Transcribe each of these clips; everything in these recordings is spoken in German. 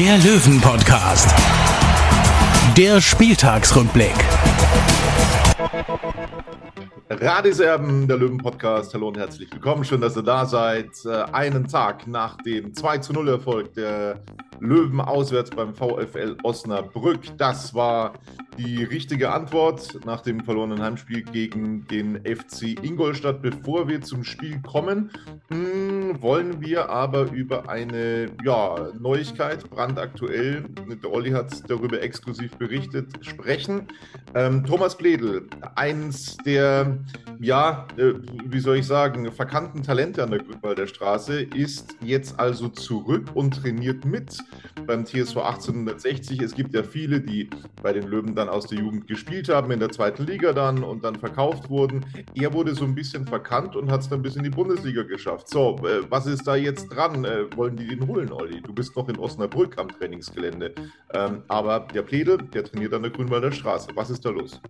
der Löwen-Podcast. Der Spieltagsrückblick. Radiserben, der Löwen-Podcast. Hallo und herzlich willkommen. Schön, dass ihr da seid. Äh, Einen Tag nach dem 2 zu 0 Erfolg der Löwen auswärts beim VfL Osnabrück. Das war die richtige Antwort nach dem verlorenen Heimspiel gegen den FC Ingolstadt. Bevor wir zum Spiel kommen, mh, wollen wir aber über eine ja, Neuigkeit, brandaktuell, der Olli hat darüber exklusiv berichtet, sprechen. Ähm, Thomas Bledel, eins der, ja, äh, wie soll ich sagen, verkannten Talente an der Grünwalder Straße, ist jetzt also zurück und trainiert mit beim TSV 1860. Es gibt ja viele, die bei den Löwen dann aus der Jugend gespielt haben, in der zweiten Liga dann und dann verkauft wurden. Er wurde so ein bisschen verkannt und hat es dann bis in die Bundesliga geschafft. So, äh, was ist da jetzt dran? Äh, wollen die den holen, Olli? Du bist noch in Osnabrück am Trainingsgelände. Ähm, aber der Pledel, der trainiert an der Grünwalder Straße. Was ist da los?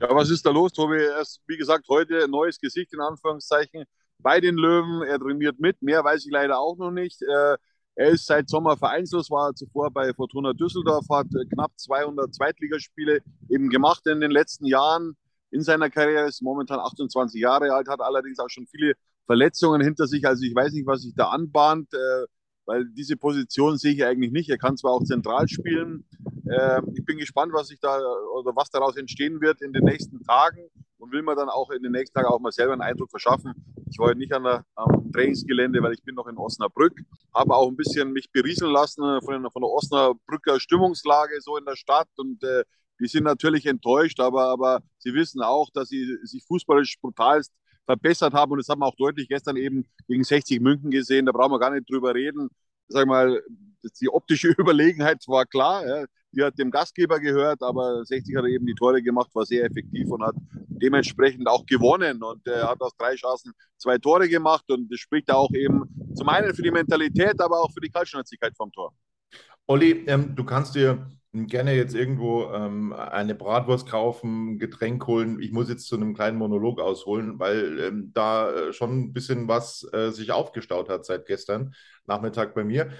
Ja, was ist da los, Tobi? Er ist, wie gesagt, heute ein neues Gesicht in Anführungszeichen bei den Löwen. Er trainiert mit. Mehr weiß ich leider auch noch nicht. Äh, er ist seit Sommer vereinslos, war zuvor bei Fortuna Düsseldorf, hat äh, knapp 200 Zweitligaspiele eben gemacht in den letzten Jahren in seiner Karriere, ist momentan 28 Jahre alt, hat allerdings auch schon viele Verletzungen hinter sich. Also ich weiß nicht, was sich da anbahnt, äh, weil diese Position sehe ich eigentlich nicht. Er kann zwar auch zentral spielen. Äh, ich bin gespannt, was sich da oder was daraus entstehen wird in den nächsten Tagen und will mir dann auch in den nächsten Tagen auch mal selber einen Eindruck verschaffen. Ich war heute nicht an der, am Trainingsgelände, weil ich bin noch in Osnabrück, habe auch ein bisschen mich berieseln lassen von, von der Osnabrücker Stimmungslage so in der Stadt und äh, die sind natürlich enttäuscht, aber, aber sie wissen auch, dass sie sich fußballisch brutalst verbessert haben und das haben wir auch deutlich gestern eben gegen 60 München gesehen, da brauchen wir gar nicht drüber reden. Sag mal, die optische Überlegenheit war klar, ja. Die hat dem Gastgeber gehört, aber 60 hat eben die Tore gemacht, war sehr effektiv und hat dementsprechend auch gewonnen und er hat aus drei Chancen zwei Tore gemacht und das spricht auch eben zum einen für die Mentalität, aber auch für die Kaltschnäuzigkeit vom Tor. Olli, ähm, du kannst dir gerne jetzt irgendwo ähm, eine Bratwurst kaufen, Getränk holen. Ich muss jetzt zu einem kleinen Monolog ausholen, weil ähm, da äh, schon ein bisschen was äh, sich aufgestaut hat seit gestern Nachmittag bei mir.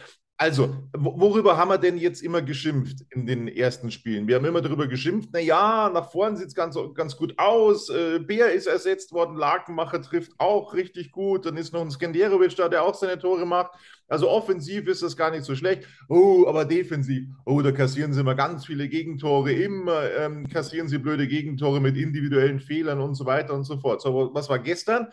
Also, worüber haben wir denn jetzt immer geschimpft in den ersten Spielen? Wir haben immer darüber geschimpft, naja, nach vorne sieht es ganz, ganz gut aus, äh, Bär ist ersetzt worden, Lakenmacher trifft auch richtig gut, dann ist noch ein Skenderovic da, der auch seine Tore macht. Also offensiv ist das gar nicht so schlecht. Oh, aber defensiv, oh, da kassieren sie immer ganz viele Gegentore, immer ähm, kassieren sie blöde Gegentore mit individuellen Fehlern und so weiter und so fort. So, was war gestern?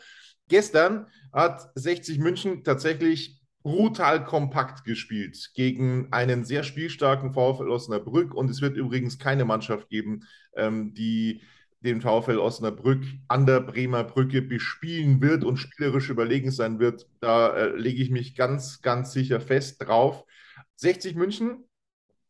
Gestern hat 60 München tatsächlich brutal kompakt gespielt gegen einen sehr spielstarken VfL Osnabrück. Und es wird übrigens keine Mannschaft geben, ähm, die den VfL Osnabrück an der Bremer Brücke bespielen wird und spielerisch überlegen sein wird. Da äh, lege ich mich ganz, ganz sicher fest drauf. 60 München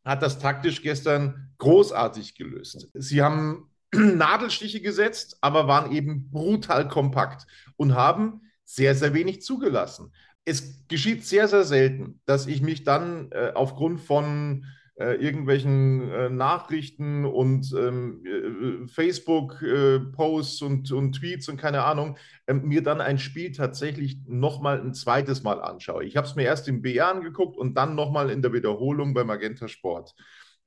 hat das taktisch gestern großartig gelöst. Sie haben Nadelstiche gesetzt, aber waren eben brutal kompakt und haben sehr, sehr wenig zugelassen es geschieht sehr, sehr selten, dass ich mich dann äh, aufgrund von äh, irgendwelchen äh, Nachrichten und ähm, äh, Facebook-Posts und, und, Tweets und keine Ahnung, ähm, mir dann ein Spiel tatsächlich nochmal ein zweites Mal anschaue. Ich habe es mir erst im BR angeguckt und dann nochmal in der Wiederholung bei Magenta Sport.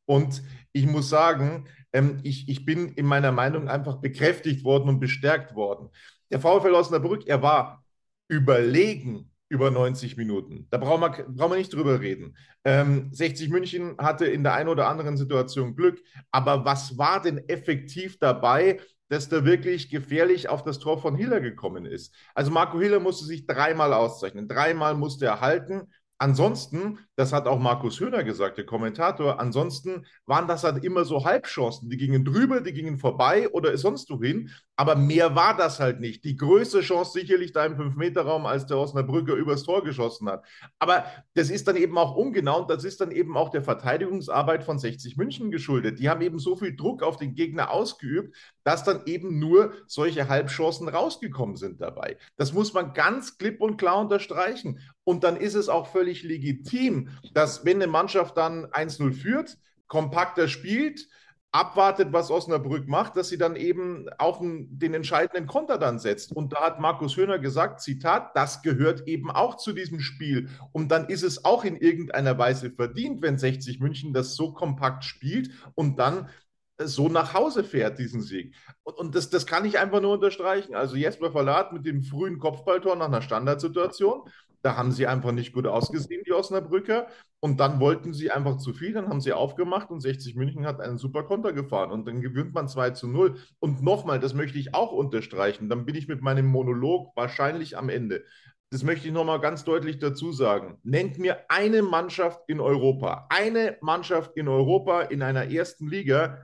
Und ich muss sagen, ähm, ich, ich bin in meiner Meinung einfach bekräftigt worden und bestärkt worden. Der VfL Osnabrück, er war überlegen über 90 Minuten. Da brauchen wir, brauchen wir nicht drüber reden. Ähm, 60 München hatte in der einen oder anderen Situation Glück, aber was war denn effektiv dabei, dass da wirklich gefährlich auf das Tor von Hiller gekommen ist? Also Marco Hiller musste sich dreimal auszeichnen. Dreimal musste er halten. Ansonsten, das hat auch Markus Höhner gesagt, der Kommentator, ansonsten waren das halt immer so Halbchancen. Die gingen drüber, die gingen vorbei oder sonst wohin. Aber mehr war das halt nicht. Die größte Chance sicherlich da im Fünf-Meter-Raum, als der Osnabrücker übers Tor geschossen hat. Aber das ist dann eben auch ungenau und das ist dann eben auch der Verteidigungsarbeit von 60 München geschuldet. Die haben eben so viel Druck auf den Gegner ausgeübt, dass dann eben nur solche Halbchancen rausgekommen sind dabei. Das muss man ganz klipp und klar unterstreichen. Und dann ist es auch völlig legitim, dass wenn eine Mannschaft dann 1-0 führt, kompakter spielt, abwartet, was Osnabrück macht, dass sie dann eben auf den entscheidenden Konter dann setzt. Und da hat Markus Höhner gesagt, Zitat, das gehört eben auch zu diesem Spiel. Und dann ist es auch in irgendeiner Weise verdient, wenn 60 München das so kompakt spielt und dann so nach Hause fährt, diesen Sieg. Und, und das, das kann ich einfach nur unterstreichen. Also Jesper Verlat mit dem frühen Kopfballtor nach einer Standardsituation, da haben sie einfach nicht gut ausgesehen, die Osnabrücker. Und dann wollten sie einfach zu viel, dann haben sie aufgemacht und 60 München hat einen super Konter gefahren. Und dann gewinnt man 2 zu 0. Und nochmal, das möchte ich auch unterstreichen, dann bin ich mit meinem Monolog wahrscheinlich am Ende. Das möchte ich nochmal ganz deutlich dazu sagen. Nennt mir eine Mannschaft in Europa, eine Mannschaft in Europa in einer ersten Liga,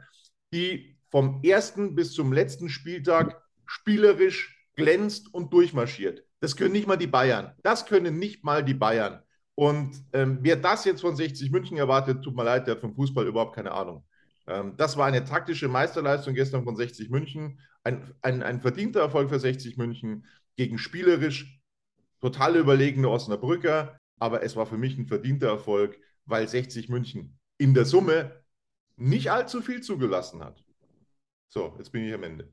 die vom ersten bis zum letzten Spieltag spielerisch glänzt und durchmarschiert. Das können nicht mal die Bayern. Das können nicht mal die Bayern. Und ähm, wer das jetzt von 60 München erwartet, tut mir leid, der hat vom Fußball überhaupt keine Ahnung. Ähm, das war eine taktische Meisterleistung gestern von 60 München. Ein, ein, ein verdienter Erfolg für 60 München gegen spielerisch total überlegene Osnabrücker. Aber es war für mich ein verdienter Erfolg, weil 60 München in der Summe nicht allzu viel zugelassen hat. So, jetzt bin ich am Ende.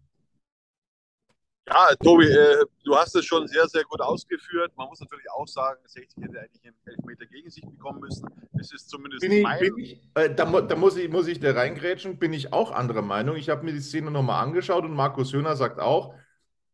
Ja, Tobi, äh, du hast es schon sehr, sehr gut ausgeführt. Man muss natürlich auch sagen, 60 hätte eigentlich einen Elfmeter gegen sich bekommen müssen. Es ist zumindest bin ich, mein... Bin ich, äh, da, da, muss, ich, muss ich da reingrätschen, bin ich auch anderer Meinung. Ich habe mir die Szene nochmal angeschaut und Markus Höhner sagt auch,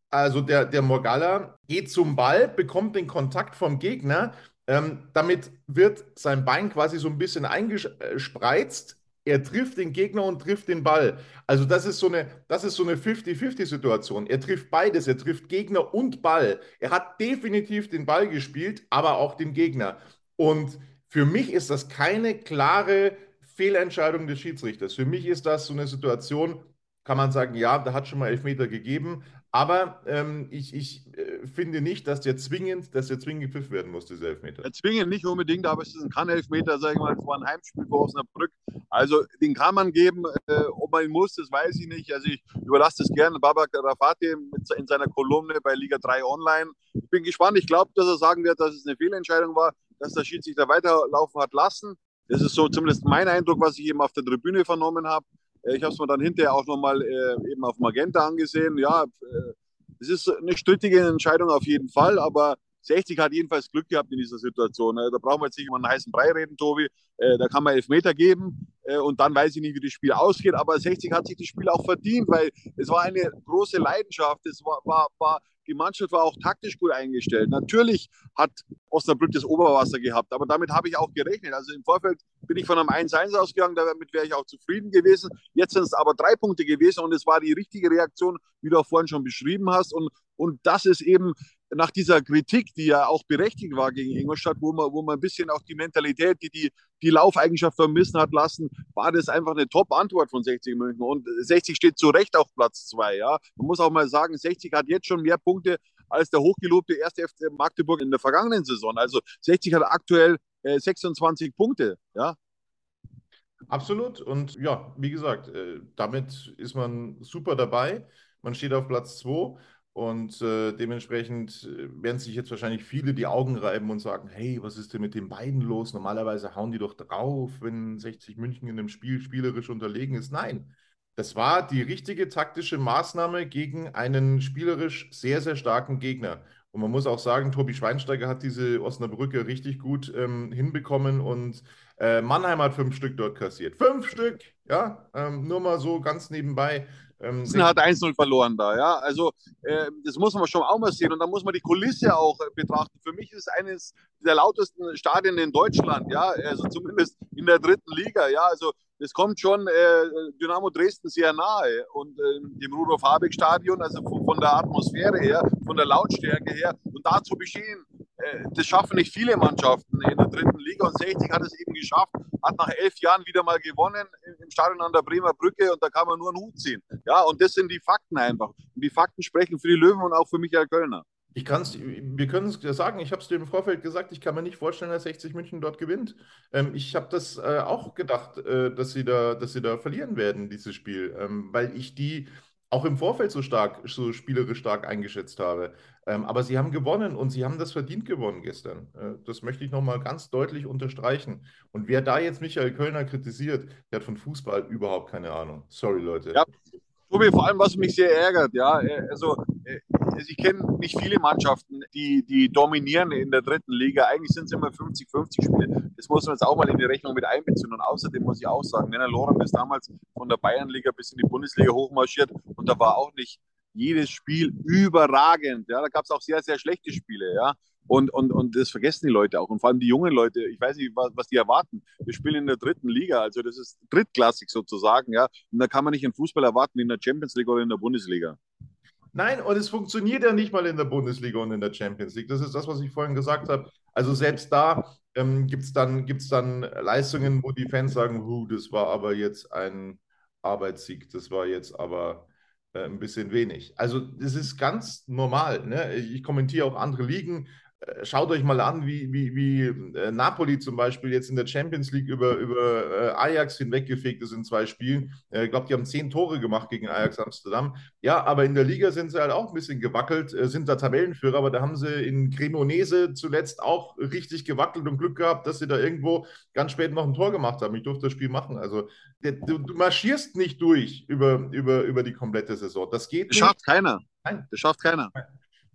also der, der Morgalla geht zum Ball, bekommt den Kontakt vom Gegner. Ähm, damit wird sein Bein quasi so ein bisschen eingespreizt er trifft den Gegner und trifft den Ball. Also das ist so eine, so eine 50-50-Situation. Er trifft beides, er trifft Gegner und Ball. Er hat definitiv den Ball gespielt, aber auch den Gegner. Und für mich ist das keine klare Fehlentscheidung des Schiedsrichters. Für mich ist das so eine Situation, kann man sagen, ja, da hat schon mal Elfmeter gegeben, aber ähm, ich, ich äh, finde nicht, dass der zwingend, dass der zwingend gepfiffen werden muss, dieser Elfmeter. Ja, zwingend nicht unbedingt, aber es ist ein Kann-Elfmeter, sage ich mal, vor ein Heimspiel vor Osnabrück. Also den kann man geben, äh, ob man ihn muss, das weiß ich nicht. Also ich überlasse das gerne Babak Rafati in seiner Kolumne bei Liga 3 Online. Ich bin gespannt, ich glaube, dass er sagen wird, dass es eine Fehlentscheidung war, dass der Schiedsrichter weiterlaufen hat lassen. Das ist so zumindest mein Eindruck, was ich eben auf der Tribüne vernommen habe. Äh, ich habe es mir dann hinterher auch nochmal äh, eben auf Magenta angesehen. Ja, äh, es ist eine strittige Entscheidung auf jeden Fall, aber 60 hat jedenfalls Glück gehabt in dieser Situation. Äh, da brauchen wir jetzt nicht über einen heißen Brei reden, Tobi. Äh, da kann man Elfmeter geben und dann weiß ich nicht, wie das Spiel ausgeht. Aber 60 hat sich das Spiel auch verdient, weil es war eine große Leidenschaft. Es war, war, war die Mannschaft war auch taktisch gut eingestellt. Natürlich hat Osnabrück das Oberwasser gehabt, aber damit habe ich auch gerechnet. Also im Vorfeld bin ich von einem 1-1 ausgegangen, damit wäre ich auch zufrieden gewesen. Jetzt sind es aber drei Punkte gewesen und es war die richtige Reaktion, wie du auch vorhin schon beschrieben hast. Und, und das ist eben nach dieser Kritik, die ja auch berechtigt war gegen Ingolstadt, wo man, wo man ein bisschen auch die Mentalität, die die, die Laufeigenschaft vermissen hat lassen, war das einfach eine Top-Antwort von 60 München. Und 60 steht zu Recht auf Platz 2. Ja? Man muss auch mal sagen, 60 hat jetzt schon mehr Punkte als der hochgelobte erste FC Magdeburg in der vergangenen Saison. Also 60 hat aktuell äh, 26 Punkte. Ja? Absolut. Und ja, wie gesagt, äh, damit ist man super dabei. Man steht auf Platz 2. Und äh, dementsprechend äh, werden sich jetzt wahrscheinlich viele die Augen reiben und sagen, hey, was ist denn mit den beiden los? Normalerweise hauen die doch drauf, wenn 60 München in einem Spiel spielerisch unterlegen ist. Nein, das war die richtige taktische Maßnahme gegen einen spielerisch sehr, sehr starken Gegner. Und man muss auch sagen, Tobi Schweinsteiger hat diese Osnabrücke richtig gut ähm, hinbekommen und äh, Mannheim hat fünf Stück dort kassiert. Fünf Stück, ja, ähm, nur mal so ganz nebenbei. Ähm, hat 1-0 verloren da, ja. Also äh, das muss man schon auch mal sehen und da muss man die Kulisse auch äh, betrachten. Für mich ist es eines der lautesten Stadien in Deutschland, ja, also zumindest in der dritten Liga, ja. Also das kommt schon äh, Dynamo Dresden sehr nahe und äh, dem Rudolf Habeck Stadion, also von, von, der Atmosphäre her, von der Lautstärke her und da zu bestehen, das schaffen nicht viele Mannschaften in der dritten Liga und 60 hat es eben geschafft, hat nach elf Jahren wieder mal gewonnen im Stadion an der Bremer Brücke und da kann man nur einen Hut ziehen. Ja, und das sind die Fakten einfach. Und die Fakten sprechen für die Löwen und auch für Michael Kölner. Ich kann's, wir können es sagen, ich habe es dir im Vorfeld gesagt, ich kann mir nicht vorstellen, dass 60 München dort gewinnt. Ähm, ich habe das äh, auch gedacht, äh, dass, sie da, dass sie da verlieren werden, dieses Spiel, ähm, weil ich die auch im Vorfeld so stark, so spielerisch stark eingeschätzt habe. Ähm, aber sie haben gewonnen und sie haben das verdient gewonnen gestern. Äh, das möchte ich nochmal ganz deutlich unterstreichen. Und wer da jetzt Michael Kölner kritisiert, der hat von Fußball überhaupt keine Ahnung. Sorry, Leute. Ja, Tobi, vor allem, was mich sehr ärgert, ja, äh, also äh, also ich kenne nicht viele Mannschaften, die, die dominieren in der dritten Liga. Eigentlich sind es immer 50-50 Spiele. Das muss man jetzt auch mal in die Rechnung mit einbeziehen. Und außerdem muss ich auch sagen, Werner Lorem ist damals von der Bayernliga bis in die Bundesliga hochmarschiert und da war auch nicht jedes Spiel überragend. Ja, da gab es auch sehr, sehr schlechte Spiele. Ja. Und, und, und das vergessen die Leute auch. Und vor allem die jungen Leute, ich weiß nicht, was, was die erwarten. Wir spielen in der dritten Liga, also das ist drittklassig sozusagen, ja. Und da kann man nicht einen Fußball erwarten in der Champions League oder in der Bundesliga. Nein, und es funktioniert ja nicht mal in der Bundesliga und in der Champions League. Das ist das, was ich vorhin gesagt habe. Also selbst da ähm, gibt es dann, gibt's dann Leistungen, wo die Fans sagen, huh, das war aber jetzt ein Arbeitssieg, das war jetzt aber äh, ein bisschen wenig. Also das ist ganz normal. Ne? Ich kommentiere auch andere Ligen. Äh, schaut euch mal an, wie, wie, wie äh, Napoli zum Beispiel jetzt in der Champions League über, über äh, Ajax hinweggefegt ist in zwei Spielen. Ich glaube, die haben zehn Tore gemacht gegen Ajax Amsterdam. Ja, aber in der Liga sind sie halt auch ein bisschen gewackelt, sind da Tabellenführer, aber da haben sie in Cremonese zuletzt auch richtig gewackelt und Glück gehabt, dass sie da irgendwo ganz spät noch ein Tor gemacht haben. Ich durfte das Spiel machen. Also du, du marschierst nicht durch über, über, über die komplette Saison. Das geht das nicht. Schafft keiner. Nein. Das schafft keiner. Nein.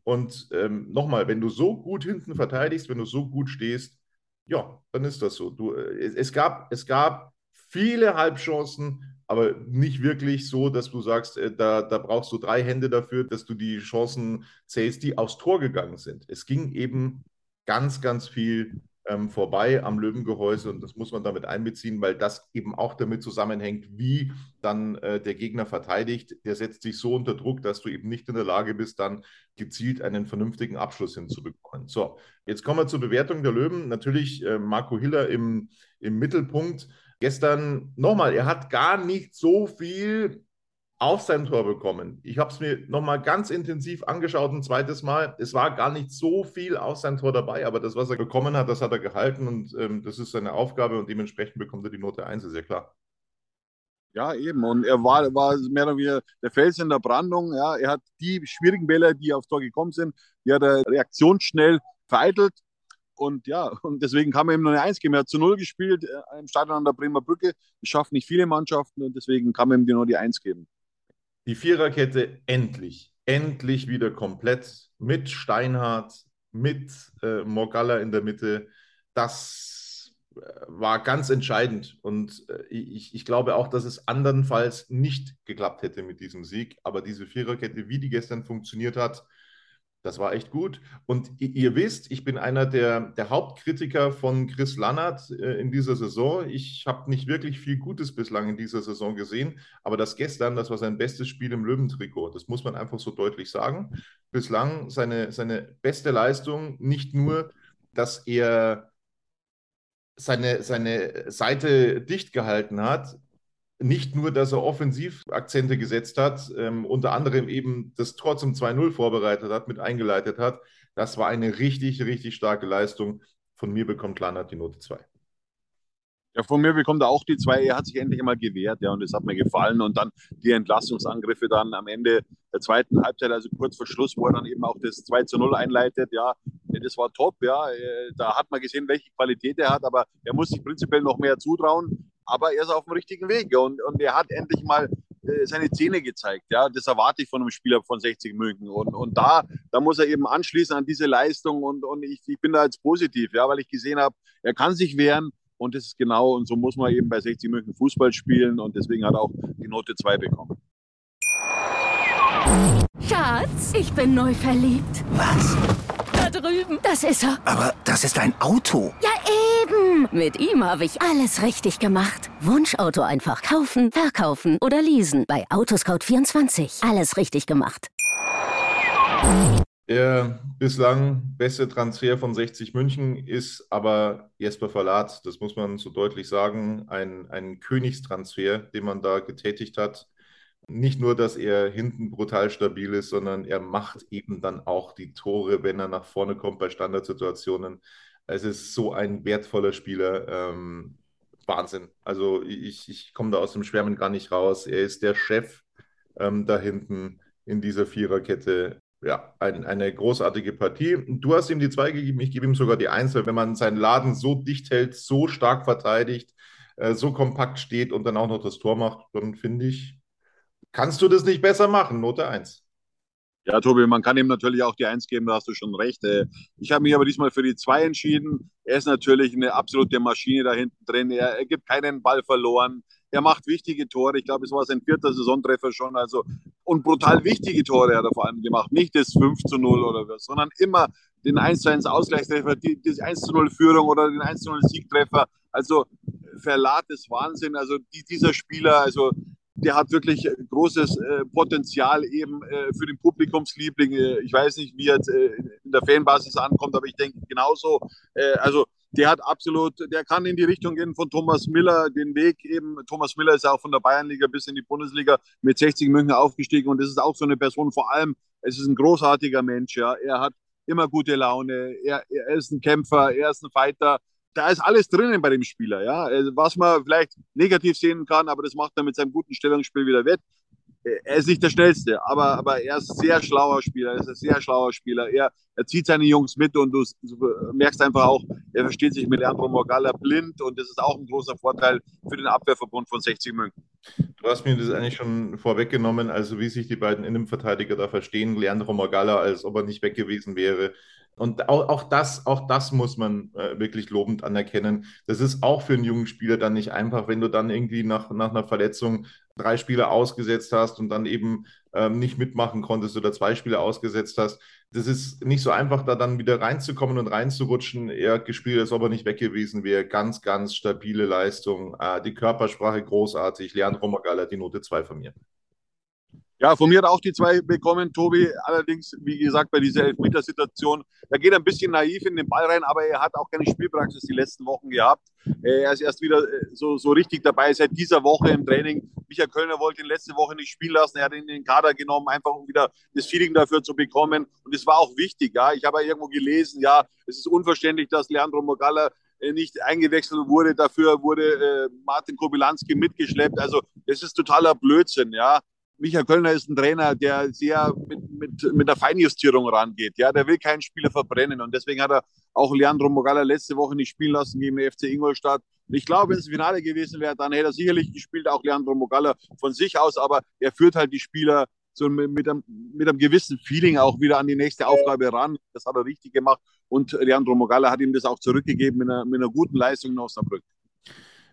Und ähm, nochmal, wenn du so gut hinten verteidigst, wenn du so gut stehst, ja, dann ist das so. Du, äh, es, es, gab, es gab viele Halbchancen, aber nicht wirklich so, dass du sagst, äh, da, da brauchst du drei Hände dafür, dass du die Chancen zählst, die aufs Tor gegangen sind. Es ging eben ganz, ganz viel ähm, vorbei am Löwengehäuse und das muss man damit einbeziehen, weil das eben auch damit zusammenhängt, wie dann äh, der Gegner verteidigt. Der setzt sich so unter Druck, dass du eben nicht in der Lage bist, dann gezielt einen vernünftigen Abschluss hinzubekommen. So, jetzt kommen wir zur Bewertung der Löwen. Natürlich äh, Marco Hiller im, im Mittelpunkt. Gestern nochmal, er hat gar nicht so viel auf sein Tor bekommen. Ich habe es mir nochmal ganz intensiv angeschaut, ein zweites Mal. Es war gar nicht so viel auf sein Tor dabei, aber das, was er bekommen hat, das hat er gehalten und ähm, das ist seine Aufgabe und dementsprechend bekommt er die Note 1, ist ja klar. Ja, eben. Und er war, war mehr oder weniger der Fels in der Brandung. Ja, er hat die schwierigen Bälle, die aufs Tor gekommen sind, die hat er reaktionsschnell vereitelt. Und ja, und deswegen kann man ihm nur eine Eins geben. Er hat zu Null gespielt äh, im Stadion an der Bremer Brücke. Das schaffen nicht viele Mannschaften und deswegen kann man ihm nur die Eins geben die Viererkette endlich, endlich wieder komplett mit Steinhardt, mit äh, Morgalla in der Mitte. Das äh, war ganz entscheidend. Und äh, ich, ich glaube auch, dass es andernfalls nicht geklappt hätte mit diesem Sieg. Aber diese Viererkette, wie die gestern funktioniert hat, das war echt gut. Und ihr wisst, ich bin einer der, der Hauptkritiker von Chris Lannert äh, in dieser Saison. Ich habe nicht wirklich viel Gutes bislang in dieser Saison gesehen, aber das gestern, das war sein bestes Spiel im Löwentrikot. Das muss man einfach so deutlich sagen. Bislang seine, seine beste Leistung, nicht nur, dass er seine, seine Seite dicht gehalten hat, nicht nur, dass er Offensivakzente gesetzt hat, ähm, unter anderem eben das Tor zum 2-0 vorbereitet hat, mit eingeleitet hat. Das war eine richtig, richtig starke Leistung. Von mir bekommt Lannert die Note 2. Ja, von mir bekommt er auch die zwei. Er hat sich endlich einmal gewehrt, ja, und das hat mir gefallen. Und dann die Entlastungsangriffe dann am Ende der zweiten Halbzeit, also kurz vor Schluss, wo er dann eben auch das 2 zu 0 einleitet, ja, das war top, ja. Äh, da hat man gesehen, welche Qualität er hat, aber er muss sich prinzipiell noch mehr zutrauen aber er ist auf dem richtigen Weg und, und er hat endlich mal äh, seine Zähne gezeigt. Ja, das erwarte ich von einem Spieler von 60 München. Und, und da, da muss er eben anschließen an diese Leistung und, und ich, ich bin da jetzt positiv, ja, weil ich gesehen habe, er kann sich wehren und das ist genau, und so muss man eben bei 60 München Fußball spielen und deswegen hat er auch die Note 2 bekommen. Schatz, ich bin neu verliebt. Was? Drüben. Das ist er. Aber das ist ein Auto. Ja, eben. Mit ihm habe ich alles richtig gemacht. Wunschauto einfach kaufen, verkaufen oder leasen. Bei Autoscout24. Alles richtig gemacht. Der bislang beste Transfer von 60 München ist aber Jesper Verlat, das muss man so deutlich sagen, ein, ein Königstransfer, den man da getätigt hat. Nicht nur, dass er hinten brutal stabil ist, sondern er macht eben dann auch die Tore, wenn er nach vorne kommt bei Standardsituationen. Es ist so ein wertvoller Spieler. Ähm, Wahnsinn. Also ich, ich komme da aus dem Schwärmen gar nicht raus. Er ist der Chef ähm, da hinten in dieser Viererkette ja, ein, eine großartige Partie. Du hast ihm die zwei gegeben, ich gebe ihm sogar die eins, weil wenn man seinen Laden so dicht hält, so stark verteidigt, äh, so kompakt steht und dann auch noch das Tor macht, dann finde ich, kannst du das nicht besser machen. Note 1. Ja, Tobi, man kann ihm natürlich auch die Eins geben, da hast du schon recht. Äh, ich habe mich aber diesmal für die Zwei entschieden. Er ist natürlich eine absolute Maschine da hinten drin. Er, er gibt keinen Ball verloren. Er macht wichtige Tore. Ich glaube, es war sein vierter Saisontreffer schon. Also, und brutal wichtige Tore hat er vor allem gemacht. Nicht das 5 zu 0 oder was, sondern immer den 1 zu 1 Ausgleichstreffer, die, die 1 zu 0 Führung oder den 1 zu 0 Siegtreffer. Also, Verlat ist Wahnsinn. Also, die, dieser Spieler, also, der hat wirklich großes äh, Potenzial eben äh, für den Publikumsliebling. Äh, ich weiß nicht, wie er äh, in der Fanbasis ankommt, aber ich denke genauso. Äh, also der hat absolut, der kann in die Richtung gehen von Thomas Miller, den Weg eben. Thomas Miller ist ja auch von der Bayernliga bis in die Bundesliga mit 60 München aufgestiegen und das ist auch so eine Person. Vor allem, es ist ein großartiger Mensch. Ja, er hat immer gute Laune. Er, er ist ein Kämpfer, er ist ein Fighter da ist alles drinnen bei dem Spieler, ja. Also, was man vielleicht negativ sehen kann, aber das macht er mit seinem guten Stellungsspiel wieder wett. Er ist nicht der schnellste, aber, aber er ist ein sehr schlauer Spieler, er ist ein sehr schlauer Spieler. Er, er zieht seine Jungs mit und du, du merkst einfach auch, er versteht sich mit Leandro Morgalla blind und das ist auch ein großer Vorteil für den Abwehrverbund von 60 München. Du hast mir das eigentlich schon vorweggenommen, also wie sich die beiden Innenverteidiger da verstehen. Leandro Morgalla, als ob er nicht weg gewesen wäre. Und auch, auch, das, auch das muss man äh, wirklich lobend anerkennen. Das ist auch für einen jungen Spieler dann nicht einfach, wenn du dann irgendwie nach, nach einer Verletzung drei Spiele ausgesetzt hast und dann eben ähm, nicht mitmachen konntest oder zwei Spiele ausgesetzt hast. Das ist nicht so einfach, da dann wieder reinzukommen und reinzurutschen. Er hat gespielt, als ob er nicht weg gewesen wäre. Ganz, ganz stabile Leistung. Äh, die Körpersprache großartig. Leandro Magala, die Note 2 von mir. Ja, von mir hat auch die zwei bekommen, Tobi. Allerdings, wie gesagt, bei dieser Elfmetersituation, da geht er ein bisschen naiv in den Ball rein, aber er hat auch keine Spielpraxis die letzten Wochen gehabt. Äh, er ist erst wieder äh, so, so richtig dabei seit dieser Woche im Training. Michael Kölner wollte ihn letzte Woche nicht spielen lassen. Er hat ihn in den Kader genommen, einfach um wieder das Feeling dafür zu bekommen. Und es war auch wichtig. Ja, ich habe irgendwo gelesen, ja, es ist unverständlich, dass Leandro Mogalla äh, nicht eingewechselt wurde. Dafür wurde Martin Kobilanski mitgeschleppt. Also das ist totaler Blödsinn, ja. Michael Kölner ist ein Trainer, der sehr mit, mit, mit der Feinjustierung rangeht. Ja, der will keinen Spieler verbrennen. Und deswegen hat er auch Leandro Mogala letzte Woche nicht spielen lassen gegen den FC Ingolstadt. Und ich glaube, wenn es Finale gewesen wäre, dann hätte er sicherlich gespielt, auch Leandro Mogala von sich aus. Aber er führt halt die Spieler so mit, mit, einem, mit einem gewissen Feeling auch wieder an die nächste Aufgabe ran. Das hat er richtig gemacht. Und Leandro Mogala hat ihm das auch zurückgegeben mit einer, mit einer guten Leistung in Osnabrück.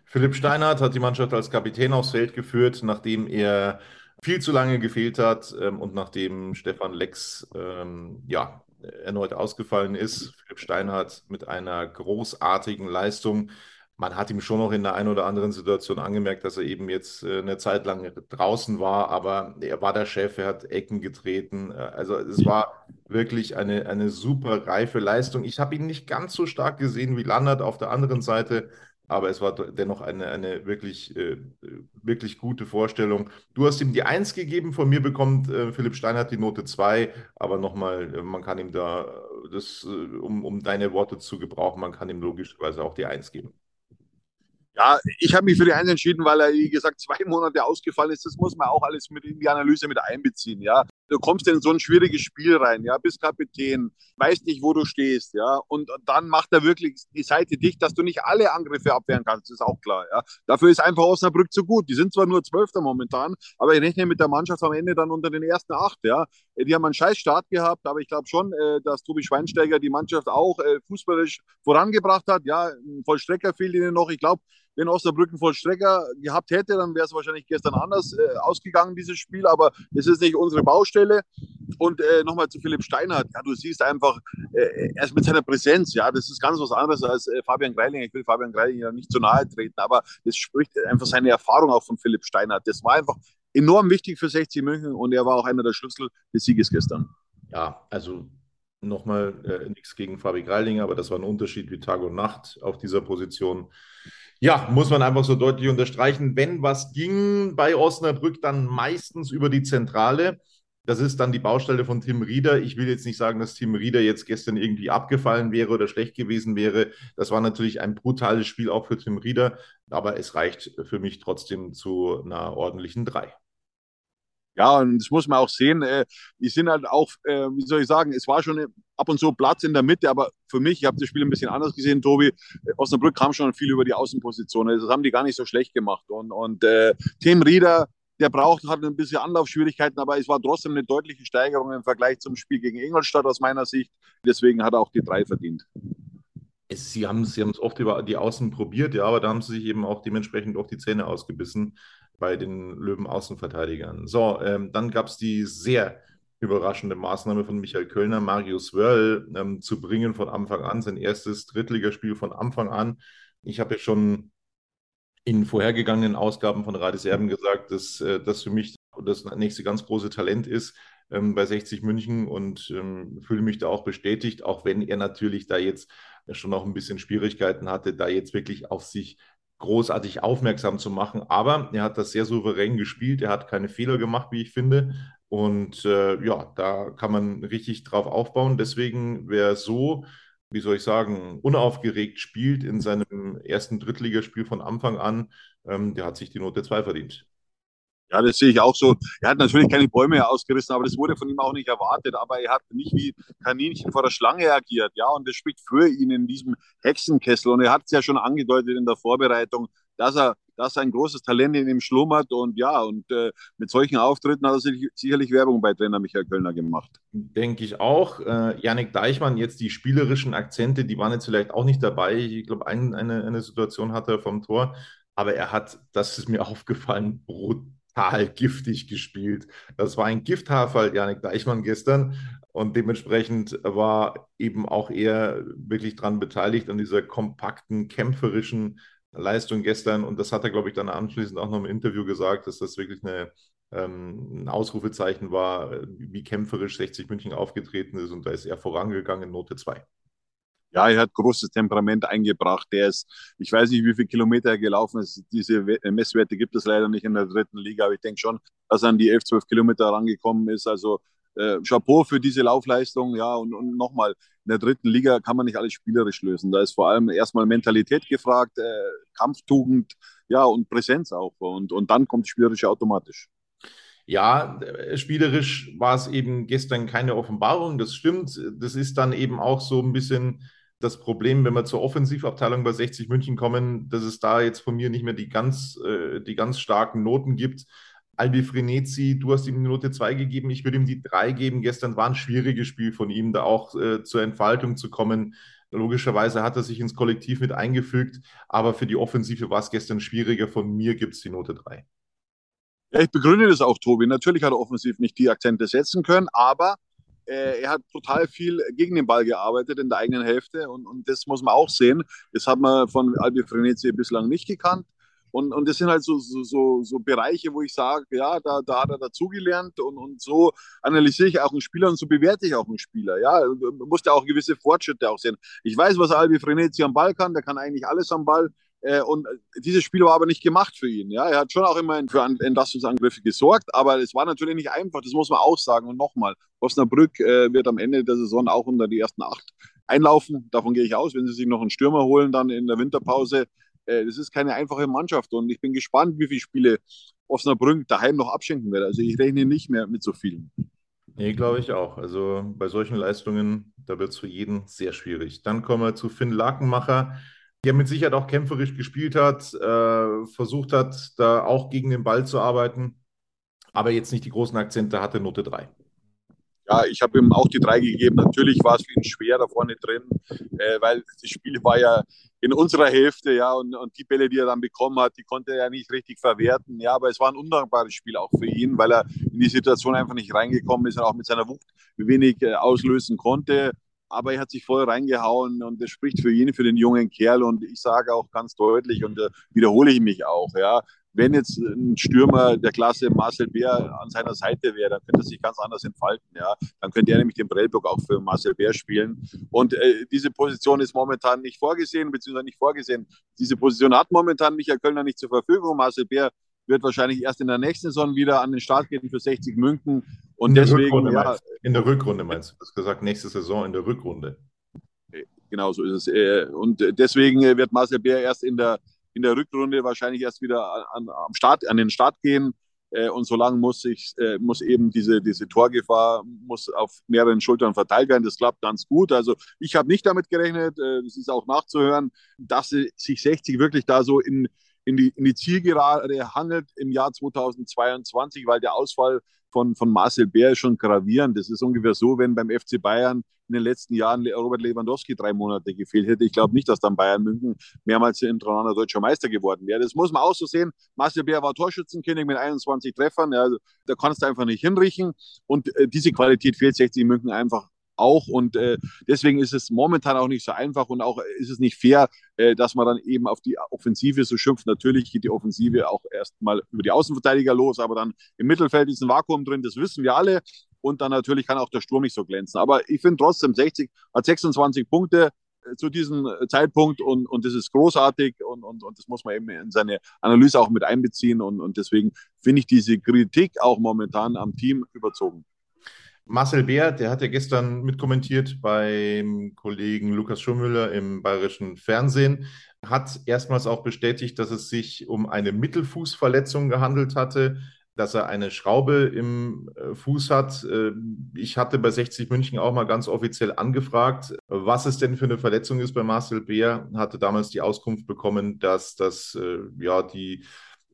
Philipp Steinhardt hat die Mannschaft als Kapitän aufs Feld geführt, nachdem er viel zu lange gefehlt hat ähm, und nachdem Stefan Lex ähm, ja, erneut ausgefallen ist, Philipp Steinhardt mit einer großartigen Leistung. Man hat ihm schon noch in der einen oder anderen Situation angemerkt, dass er eben jetzt äh, eine Zeit lang draußen war, aber er war der Chef, er hat Ecken getreten. Äh, also es war wirklich eine, eine super reife Leistung. Ich habe ihn nicht ganz so stark gesehen wie Landert auf der anderen Seite aber es war dennoch eine, eine wirklich, äh, wirklich gute Vorstellung. Du hast ihm die 1 gegeben, von mir bekommt äh, Philipp Steinhardt die Note 2, aber nochmal, äh, man kann ihm da, das, äh, um, um deine Worte zu gebrauchen, man kann ihm logischerweise auch die 1 geben. Ja, ich habe mich für die Eins entschieden, weil er, wie gesagt, zwei Monate ausgefallen ist. Das muss man auch alles mit in die Analyse mit einbeziehen. Ja, du kommst in so ein schwieriges Spiel rein, ja, bist Kapitän, weißt nicht, wo du stehst, ja, und dann macht er wirklich die Seite dicht, dass du nicht alle Angriffe abwehren kannst, ist auch klar, ja. Dafür ist einfach Osnabrück zu gut. Die sind zwar nur Zwölfter momentan, aber ich rechne mit der Mannschaft am Ende dann unter den ersten acht, ja. Die haben einen scheiß Start gehabt, aber ich glaube schon, äh, dass Tobi Schweinsteiger die Mannschaft auch äh, fußballisch vorangebracht hat. Ja, ein Vollstrecker fehlt ihnen noch. Ich glaube, wenn Osnabrück einen Vollstrecker gehabt hätte, dann wäre es wahrscheinlich gestern anders äh, ausgegangen, dieses Spiel, aber es ist nicht unsere Baustelle. Und äh, nochmal zu Philipp Steinhardt, ja, du siehst einfach, äh, er ist mit seiner Präsenz, ja, das ist ganz was anderes als äh, Fabian Greilinger. Ich will Fabian Greilinger nicht zu nahe treten, aber das spricht einfach seine Erfahrung auch von Philipp Steinhardt. Das war einfach enorm wichtig für 60 München und er war auch einer der Schlüssel des Sieges gestern. Ja, also Nochmal äh, nichts gegen Fabi Greilinger, aber das war ein Unterschied wie Tag und Nacht auf dieser Position. Ja, muss man einfach so deutlich unterstreichen. Wenn was ging bei Osnabrück, dann meistens über die Zentrale. Das ist dann die Baustelle von Tim Rieder. Ich will jetzt nicht sagen, dass Tim Rieder jetzt gestern irgendwie abgefallen wäre oder schlecht gewesen wäre. Das war natürlich ein brutales Spiel auch für Tim Rieder, aber es reicht für mich trotzdem zu einer ordentlichen 3. Ja, und das muss man auch sehen. Äh, die sind halt auch, äh, wie soll ich sagen, es war schon ab und zu Platz in der Mitte, aber für mich, ich habe das Spiel ein bisschen anders gesehen, Tobi, Osnabrück kam schon viel über die Außenposition. Das haben die gar nicht so schlecht gemacht. Und, und äh, Tim Rieder, der braucht, hat ein bisschen Anlaufschwierigkeiten, aber es war trotzdem eine deutliche Steigerung im Vergleich zum Spiel gegen Ingolstadt aus meiner Sicht. Deswegen hat er auch die drei verdient. Sie haben es oft über die Außen probiert, ja, aber da haben sie sich eben auch dementsprechend auf die Zähne ausgebissen bei den Löwen-Außenverteidigern. So, ähm, dann gab es die sehr überraschende Maßnahme von Michael Kölner, Marius Wörl ähm, zu bringen von Anfang an, sein erstes Drittligaspiel von Anfang an. Ich habe ja schon in vorhergegangenen Ausgaben von Radis Erben gesagt, dass äh, das für mich das nächste ganz große Talent ist ähm, bei 60 München und ähm, fühle mich da auch bestätigt, auch wenn er natürlich da jetzt schon noch ein bisschen Schwierigkeiten hatte, da jetzt wirklich auf sich großartig aufmerksam zu machen. Aber er hat das sehr souverän gespielt. Er hat keine Fehler gemacht, wie ich finde. Und äh, ja, da kann man richtig drauf aufbauen. Deswegen, wer so, wie soll ich sagen, unaufgeregt spielt in seinem ersten Drittligaspiel von Anfang an, ähm, der hat sich die Note 2 verdient. Ja, das sehe ich auch so. Er hat natürlich keine Bäume ausgerissen, aber das wurde von ihm auch nicht erwartet. Aber er hat nicht wie Kaninchen vor der Schlange agiert. Ja, und das spricht für ihn in diesem Hexenkessel. Und er hat es ja schon angedeutet in der Vorbereitung, dass er, dass ein großes Talent in ihm schlummert. Und ja, und äh, mit solchen Auftritten hat er sich, sicherlich Werbung bei Trainer Michael Kölner gemacht. Denke ich auch. Äh, Janik Deichmann, jetzt die spielerischen Akzente, die waren jetzt vielleicht auch nicht dabei. Ich glaube, ein, eine, eine Situation hatte er vom Tor. Aber er hat, das ist mir aufgefallen, brutal total giftig gespielt. Das war ein Gifthafer, Janik Deichmann gestern. Und dementsprechend war eben auch er wirklich daran beteiligt an dieser kompakten, kämpferischen Leistung gestern. Und das hat er, glaube ich, dann anschließend auch noch im Interview gesagt, dass das wirklich eine, ähm, ein Ausrufezeichen war, wie kämpferisch 60 München aufgetreten ist. Und da ist er vorangegangen, Note 2. Ja, er hat großes Temperament eingebracht. Der ist, ich weiß nicht, wie viele Kilometer er gelaufen ist. Diese Messwerte gibt es leider nicht in der dritten Liga, aber ich denke schon, dass er an die 11, 12 Kilometer rangekommen ist. Also äh, Chapeau für diese Laufleistung. Ja, und, und nochmal, in der dritten Liga kann man nicht alles spielerisch lösen. Da ist vor allem erstmal Mentalität gefragt, äh, Kampftugend, ja, und Präsenz auch. Und, und dann kommt spielerisch automatisch. Ja, äh, spielerisch war es eben gestern keine Offenbarung, das stimmt. Das ist dann eben auch so ein bisschen das Problem, wenn wir zur Offensivabteilung bei 60 München kommen, dass es da jetzt von mir nicht mehr die ganz, äh, die ganz starken Noten gibt. Albi Frenetzi, du hast ihm die Note 2 gegeben, ich würde ihm die 3 geben. Gestern war ein schwieriges Spiel von ihm, da auch äh, zur Entfaltung zu kommen. Logischerweise hat er sich ins Kollektiv mit eingefügt, aber für die Offensive war es gestern schwieriger. Von mir gibt es die Note 3. Ja, ich begründe das auch, Tobi. Natürlich hat er offensiv nicht die Akzente setzen können, aber äh, er hat total viel gegen den Ball gearbeitet in der eigenen Hälfte und, und das muss man auch sehen. Das hat man von Albi Frenetzi bislang nicht gekannt. Und, und das sind halt so, so, so, so Bereiche, wo ich sage, ja, da, da hat er dazugelernt und, und so analysiere ich auch einen Spieler und so bewerte ich auch einen Spieler. Ja, man muss ja auch gewisse Fortschritte auch sehen. Ich weiß, was Albi Frenetzi am Ball kann, der kann eigentlich alles am Ball. Äh, und dieses Spiel war aber nicht gemacht für ihn. Ja, er hat schon auch immer für Entlastungsangriffe gesorgt, aber es war natürlich nicht einfach. Das muss man auch sagen. Und nochmal, Osnabrück äh, wird am Ende der Saison auch unter die ersten acht einlaufen. Davon gehe ich aus, wenn sie sich noch einen Stürmer holen dann in der Winterpause. Äh, das ist keine einfache Mannschaft und ich bin gespannt, wie viele Spiele Osnabrück daheim noch abschenken wird. Also ich rechne nicht mehr mit so vielen. Nee, glaube ich auch. Also bei solchen Leistungen, da wird es für jeden sehr schwierig. Dann kommen wir zu Finn Lakenmacher der mit Sicherheit auch kämpferisch gespielt hat, äh, versucht hat, da auch gegen den Ball zu arbeiten, aber jetzt nicht die großen Akzente hatte, Note 3. Ja, ich habe ihm auch die 3 gegeben. Natürlich war es für ihn schwer da vorne drin, äh, weil das Spiel war ja in unserer Hälfte, ja, und, und die Bälle, die er dann bekommen hat, die konnte er ja nicht richtig verwerten. Ja, aber es war ein undankbares Spiel auch für ihn, weil er in die Situation einfach nicht reingekommen ist und auch mit seiner Wucht wenig äh, auslösen konnte aber er hat sich voll reingehauen und das spricht für ihn, für den jungen Kerl und ich sage auch ganz deutlich und äh, wiederhole ich mich auch, ja, wenn jetzt ein Stürmer der Klasse Marcel Bär an seiner Seite wäre, dann könnte er sich ganz anders entfalten. Ja. Dann könnte er nämlich den Prellbock auch für Marcel Bär spielen. Und äh, diese Position ist momentan nicht vorgesehen, beziehungsweise nicht vorgesehen. Diese Position hat momentan Michael Kölner nicht zur Verfügung. Marcel Bär wird wahrscheinlich erst in der nächsten Saison wieder an den Start gehen für 60 München. Und in deswegen, ja, in der Rückrunde meinst du? Du hast gesagt, nächste Saison in der Rückrunde. Genau so ist es. Äh, und deswegen wird Marcel Bär erst in der in der Rückrunde wahrscheinlich erst wieder an, am Start, an den Start gehen. Äh, und solange muss ich, äh, muss eben diese, diese Torgefahr muss auf mehreren Schultern verteilt werden. Das klappt ganz gut. Also ich habe nicht damit gerechnet, äh, das ist auch nachzuhören, dass sich 60 wirklich da so in, in die, in die Zielgerade handelt im Jahr 2022, weil der Ausfall von, von Marcel Bär ist schon gravierend. Das ist ungefähr so, wenn beim FC Bayern in den letzten Jahren Robert Lewandowski drei Monate gefehlt hätte. Ich glaube nicht, dass dann Bayern München mehrmals hintereinander deutscher Meister geworden wäre. Das muss man auch so sehen. Marcel Bär war Torschützenkönig mit 21 Treffern. Ja, also da kannst du einfach nicht hinrichten. Und äh, diese Qualität fehlt 60 München einfach auch. Und äh, deswegen ist es momentan auch nicht so einfach und auch ist es nicht fair, äh, dass man dann eben auf die Offensive so schimpft. Natürlich geht die Offensive auch erstmal über die Außenverteidiger los, aber dann im Mittelfeld ist ein Vakuum drin, das wissen wir alle. Und dann natürlich kann auch der Sturm nicht so glänzen. Aber ich finde trotzdem, 60 hat 26 Punkte äh, zu diesem äh, Zeitpunkt und, und das ist großartig und, und, und das muss man eben in seine Analyse auch mit einbeziehen und, und deswegen finde ich diese Kritik auch momentan am Team überzogen. Marcel Beer, der hat ja gestern mitkommentiert beim Kollegen Lukas Schummüller im bayerischen Fernsehen, hat erstmals auch bestätigt, dass es sich um eine Mittelfußverletzung gehandelt hatte, dass er eine Schraube im äh, Fuß hat. Äh, ich hatte bei 60 München auch mal ganz offiziell angefragt, was es denn für eine Verletzung ist bei Marcel Beer, hatte damals die Auskunft bekommen, dass das äh, ja die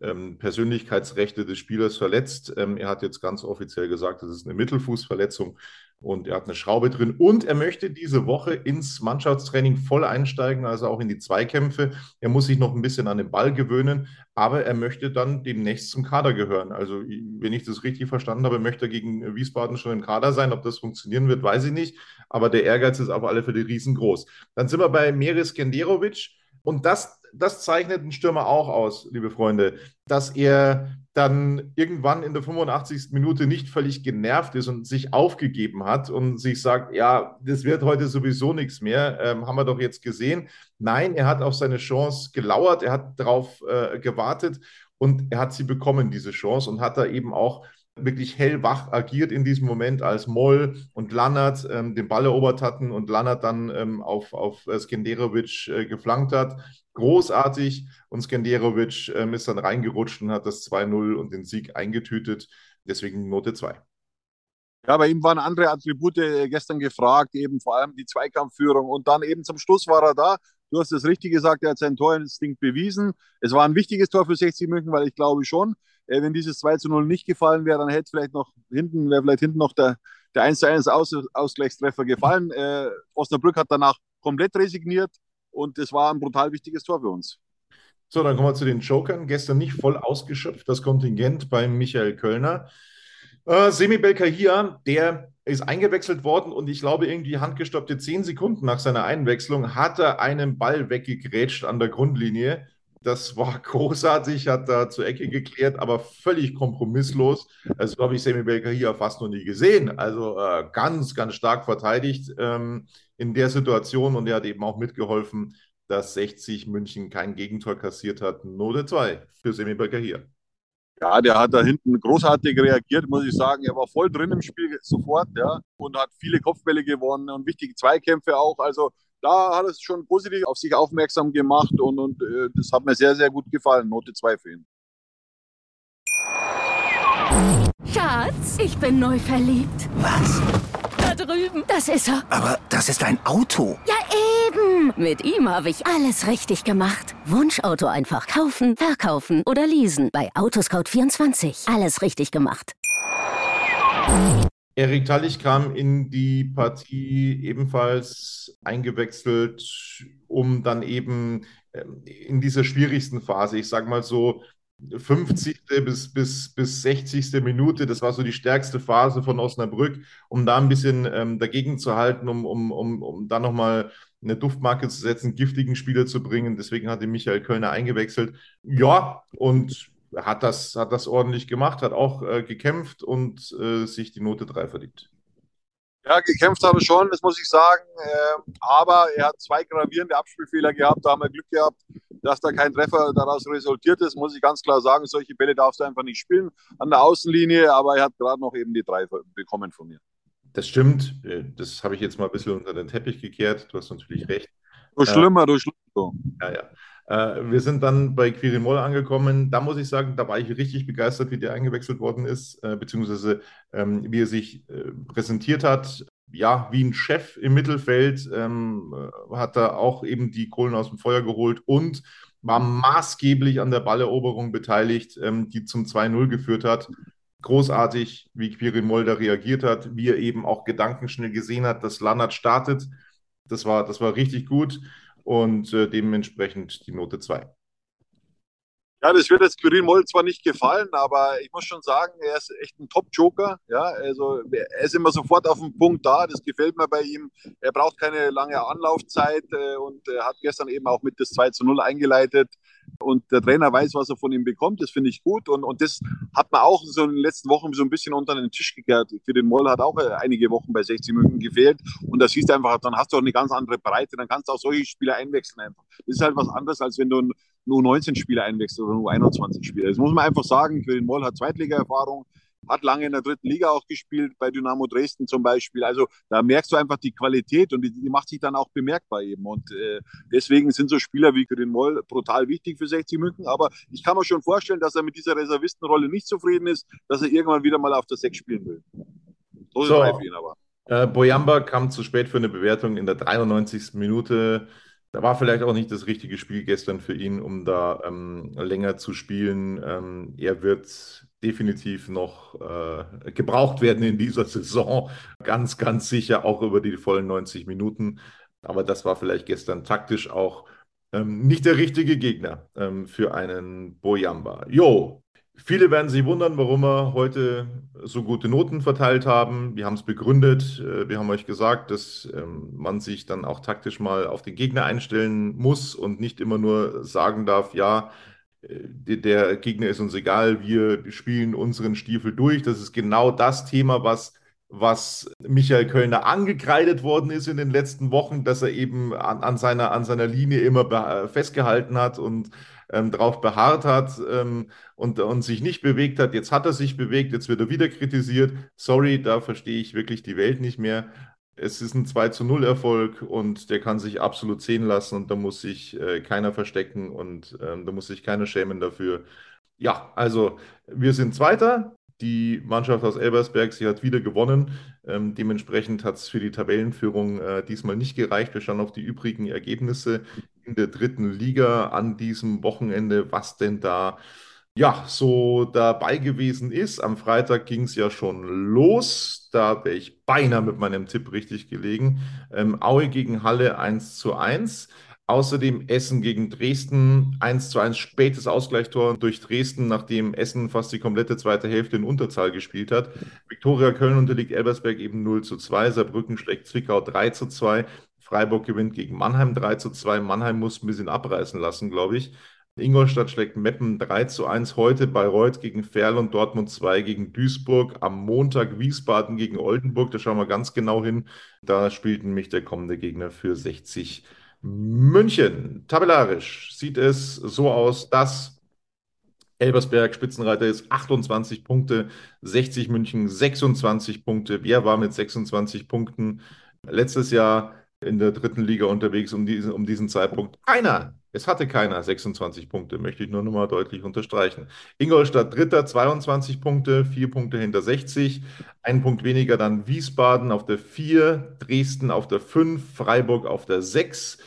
ähm, Persönlichkeitsrechte des Spielers verletzt. Ähm, er hat jetzt ganz offiziell gesagt, das ist eine Mittelfußverletzung und er hat eine Schraube drin und er möchte diese Woche ins Mannschaftstraining voll einsteigen, also auch in die Zweikämpfe. Er muss sich noch ein bisschen an den Ball gewöhnen, aber er möchte dann demnächst zum Kader gehören. Also, wenn ich das richtig verstanden habe, möchte er gegen Wiesbaden schon im Kader sein. Ob das funktionieren wird, weiß ich nicht, aber der Ehrgeiz ist auf alle Fälle riesengroß. Dann sind wir bei Meris Genderovic und das das zeichnet einen Stürmer auch aus, liebe Freunde, dass er dann irgendwann in der 85. Minute nicht völlig genervt ist und sich aufgegeben hat und sich sagt, ja, das wird heute sowieso nichts mehr, ähm, haben wir doch jetzt gesehen. Nein, er hat auf seine Chance gelauert, er hat darauf äh, gewartet und er hat sie bekommen, diese Chance, und hat da eben auch wirklich hellwach agiert in diesem Moment, als Moll und Lannert ähm, den Ball erobert hatten und Lannert dann ähm, auf, auf Skenderovic äh, geflankt hat großartig und Skenderovic ähm, ist dann reingerutscht und hat das 2-0 und den Sieg eingetütet. Deswegen Note 2. Ja, bei ihm waren andere Attribute äh, gestern gefragt, eben vor allem die Zweikampfführung und dann eben zum Schluss war er da. Du hast es richtig gesagt, er hat sein Torinstinkt bewiesen. Es war ein wichtiges Tor für 60 München, weil ich glaube schon, äh, wenn dieses 2 0 nicht gefallen wäre, dann hätte vielleicht noch hinten, wäre vielleicht hinten noch der, der 1 1 Aus Ausgleichstreffer gefallen. Äh, Osnabrück hat danach komplett resigniert. Und das war ein brutal wichtiges Tor für uns. So, dann kommen wir zu den Jokern. Gestern nicht voll ausgeschöpft, das Kontingent beim Michael Kölner. Äh, Semi Belkahia, der ist eingewechselt worden und ich glaube, irgendwie handgestoppte zehn Sekunden nach seiner Einwechslung hat er einen Ball weggegrätscht an der Grundlinie. Das war großartig, hat da zur Ecke geklärt, aber völlig kompromisslos. Also habe ich Semi Belkahia fast noch nie gesehen. Also äh, ganz, ganz stark verteidigt. Ähm, in der Situation und er hat eben auch mitgeholfen, dass 60 München kein Gegentor kassiert hat. Note 2 für Semi hier. Ja, der hat da hinten großartig reagiert, muss ich sagen. Er war voll drin im Spiel sofort, ja, und hat viele Kopfbälle gewonnen und wichtige Zweikämpfe auch. Also da hat es schon positiv auf sich aufmerksam gemacht und, und äh, das hat mir sehr, sehr gut gefallen. Note 2 für ihn. Schatz, ich bin neu verliebt. Was? Da drüben. Das ist er. Aber das ist ein Auto. Ja, eben. Mit ihm habe ich alles richtig gemacht. Wunschauto einfach kaufen, verkaufen oder leasen. Bei Autoscout24. Alles richtig gemacht. Erik Tallich kam in die Partie ebenfalls eingewechselt, um dann eben ähm, in dieser schwierigsten Phase, ich sage mal so 50. bis, bis, bis 60. Minute, das war so die stärkste Phase von Osnabrück, um da ein bisschen ähm, dagegen zu halten, um, um, um, um da nochmal eine Duftmarke zu setzen, giftigen Spieler zu bringen. Deswegen hatte Michael Kölner eingewechselt. Ja, und hat das, hat das ordentlich gemacht, hat auch äh, gekämpft und äh, sich die Note 3 verdient. Ja, gekämpft hat er schon, das muss ich sagen. Ähm, aber er hat zwei gravierende Abspielfehler gehabt. Da haben wir Glück gehabt, dass da kein Treffer daraus resultiert ist, muss ich ganz klar sagen. Solche Bälle darfst du einfach nicht spielen an der Außenlinie. Aber er hat gerade noch eben die drei bekommen von mir. Das stimmt. Äh, das habe ich jetzt mal ein bisschen unter den Teppich gekehrt. Du hast natürlich recht. Du schlimmer, du schlimmer. Ja, ja. Äh, wir sind dann bei Quirimol angekommen. Da muss ich sagen, da war ich richtig begeistert, wie der eingewechselt worden ist, äh, beziehungsweise ähm, wie er sich äh, präsentiert hat. Ja, wie ein Chef im Mittelfeld ähm, hat er auch eben die Kohlen aus dem Feuer geholt und war maßgeblich an der Balleroberung beteiligt, ähm, die zum 2-0 geführt hat. Großartig, wie Quirimol da reagiert hat, wie er eben auch gedankenschnell gesehen hat, dass Lannert startet. Das war, das war richtig gut und äh, dementsprechend die Note 2. Ja, das wird jetzt Quirin Moll zwar nicht gefallen, aber ich muss schon sagen, er ist echt ein Top-Joker. Ja, also er ist immer sofort auf dem Punkt da. Das gefällt mir bei ihm. Er braucht keine lange Anlaufzeit äh, und er hat gestern eben auch mit das 2 zu 0 eingeleitet. Und der Trainer weiß, was er von ihm bekommt. Das finde ich gut. Und, und das hat man auch so in den letzten Wochen so ein bisschen unter den Tisch gekehrt. Für den Moll hat auch äh, einige Wochen bei 60 Minuten gefehlt. Und das siehst du einfach, dann hast du auch eine ganz andere Breite. Dann kannst du auch solche Spieler einwechseln einfach. Das ist halt was anderes, als wenn du ein nur 19 Spieler einwechselt oder nur 21 Spieler. Das muss man einfach sagen. Quirin Moll hat Zweitliga-Erfahrung, hat lange in der dritten Liga auch gespielt, bei Dynamo Dresden zum Beispiel. Also da merkst du einfach die Qualität und die, die macht sich dann auch bemerkbar eben. Und äh, deswegen sind so Spieler wie Quirin Moll brutal wichtig für 60 München. Aber ich kann mir schon vorstellen, dass er mit dieser Reservistenrolle nicht zufrieden ist, dass er irgendwann wieder mal auf der 6 spielen will. So, so. ist es für ihn aber. Äh, Boyamba kam zu spät für eine Bewertung in der 93. Minute. Da war vielleicht auch nicht das richtige Spiel gestern für ihn, um da ähm, länger zu spielen. Ähm, er wird definitiv noch äh, gebraucht werden in dieser Saison. Ganz, ganz sicher, auch über die vollen 90 Minuten. Aber das war vielleicht gestern taktisch auch ähm, nicht der richtige Gegner ähm, für einen Boyamba. Jo, Viele werden sich wundern, warum wir heute so gute Noten verteilt haben. Wir haben es begründet. Äh, wir haben euch gesagt, dass ähm, man sich dann auch taktisch mal auf den Gegner einstellen muss und nicht immer nur sagen darf, ja, der Gegner ist uns egal, wir spielen unseren Stiefel durch. Das ist genau das Thema, was, was Michael Kölner angekreidet worden ist in den letzten Wochen, dass er eben an, an seiner, an seiner Linie immer festgehalten hat und ähm, darauf beharrt hat ähm, und, und sich nicht bewegt hat. Jetzt hat er sich bewegt, jetzt wird er wieder kritisiert. Sorry, da verstehe ich wirklich die Welt nicht mehr. Es ist ein 2 zu 0 Erfolg und der kann sich absolut sehen lassen und da muss sich äh, keiner verstecken und ähm, da muss sich keiner schämen dafür. Ja, also wir sind Zweiter. Die Mannschaft aus Elbersberg, sie hat wieder gewonnen. Ähm, dementsprechend hat es für die Tabellenführung äh, diesmal nicht gereicht. Wir schauen auf die übrigen Ergebnisse in der dritten Liga an diesem Wochenende, was denn da ja so dabei gewesen ist. Am Freitag ging es ja schon los. Da wäre ich beinahe mit meinem Tipp richtig gelegen. Ähm, Aue gegen Halle 1 zu 1. Außerdem Essen gegen Dresden, 1 zu 1 spätes Ausgleichstor durch Dresden, nachdem Essen fast die komplette zweite Hälfte in Unterzahl gespielt hat. Viktoria Köln unterliegt Elbersberg eben 0 zu 2, Saarbrücken schlägt Zwickau 3 zu 2, Freiburg gewinnt gegen Mannheim 3 zu 2, Mannheim muss ein bisschen abreißen lassen, glaube ich. Ingolstadt schlägt Meppen 3 zu 1 heute, Bayreuth gegen Ferl und Dortmund 2 gegen Duisburg. Am Montag Wiesbaden gegen Oldenburg, da schauen wir ganz genau hin. Da spielt nämlich der kommende Gegner für 60 München. Tabellarisch sieht es so aus, dass Elbersberg Spitzenreiter ist, 28 Punkte, 60 München 26 Punkte. Wer war mit 26 Punkten letztes Jahr in der dritten Liga unterwegs um diesen, um diesen Zeitpunkt? Keiner. Es hatte keiner 26 Punkte, möchte ich nur noch mal deutlich unterstreichen. Ingolstadt Dritter, 22 Punkte, vier Punkte hinter 60. Ein Punkt weniger dann Wiesbaden auf der 4, Dresden auf der 5, Freiburg auf der 6.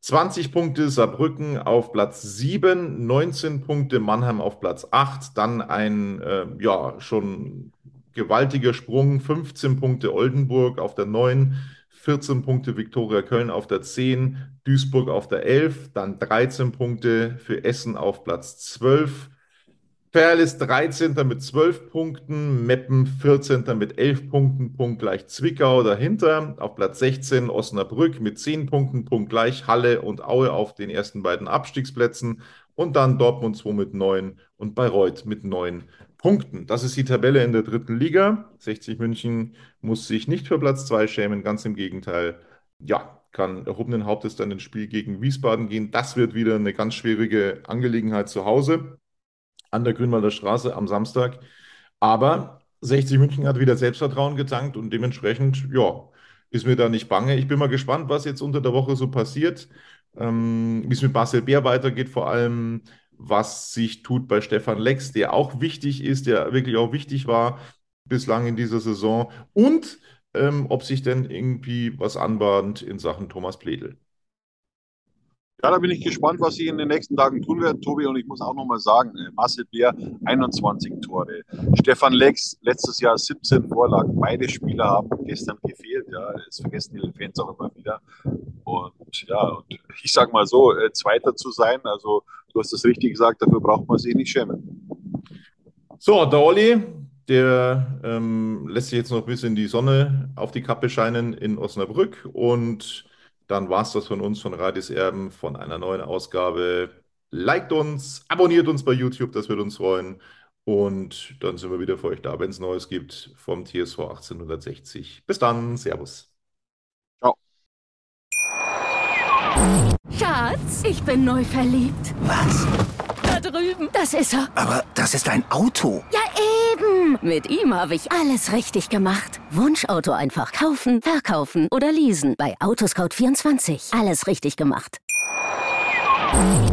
20 Punkte Saarbrücken auf Platz 7, 19 Punkte Mannheim auf Platz 8, dann ein äh, ja schon gewaltiger Sprung, 15 Punkte Oldenburg auf der 9, 14 Punkte Viktoria Köln auf der 10, Duisburg auf der 11, dann 13 Punkte für Essen auf Platz 12. Perl ist 13. mit 12 Punkten, Meppen 14. mit 11 Punkten, punktgleich Zwickau dahinter. Auf Platz 16 Osnabrück mit 10 Punkten, punktgleich Halle und Aue auf den ersten beiden Abstiegsplätzen. und dann Dortmund 2 mit 9 und Bayreuth mit 9 Punkten. Das ist die Tabelle in der dritten Liga. 60 München muss sich nicht für Platz 2 schämen, ganz im Gegenteil. Ja, kann erhobenen Hauptes dann ins Spiel gegen Wiesbaden gehen. Das wird wieder eine ganz schwierige Angelegenheit zu Hause an der Grünwalder Straße am Samstag. Aber 60 München hat wieder Selbstvertrauen getankt und dementsprechend, ja, ist mir da nicht bange. Ich bin mal gespannt, was jetzt unter der Woche so passiert, ähm, wie es mit Marcel Bär weitergeht, vor allem was sich tut bei Stefan Lex, der auch wichtig ist, der wirklich auch wichtig war bislang in dieser Saison und ähm, ob sich denn irgendwie was anbahnt in Sachen Thomas Pledel. Ja, da bin ich gespannt, was sie in den nächsten Tagen tun werden, Tobi. Und ich muss auch nochmal sagen, äh, Marcel Bär 21 Tore. Stefan Lex letztes Jahr 17 Vorlagen. Beide Spieler haben gestern gefehlt. Ja, das vergessen die Fans auch immer wieder. Und ja, und ich sage mal so, äh, Zweiter zu sein, also du hast es richtig gesagt, dafür braucht man sich nicht schämen. So, der Olli, der ähm, lässt sich jetzt noch ein bisschen die Sonne auf die Kappe scheinen in Osnabrück und dann war es das von uns, von Radis Erben, von einer neuen Ausgabe. Liked uns, abonniert uns bei YouTube, das würde uns freuen. Und dann sind wir wieder für euch da, wenn es Neues gibt vom TSV 1860. Bis dann, Servus. Schatz, ich bin neu verliebt. Was? Da drüben. Das ist er. Aber das ist ein Auto. Ja, eben. Mit ihm habe ich alles richtig gemacht. Wunschauto einfach kaufen, verkaufen oder leasen. Bei Autoscout24. Alles richtig gemacht. Bin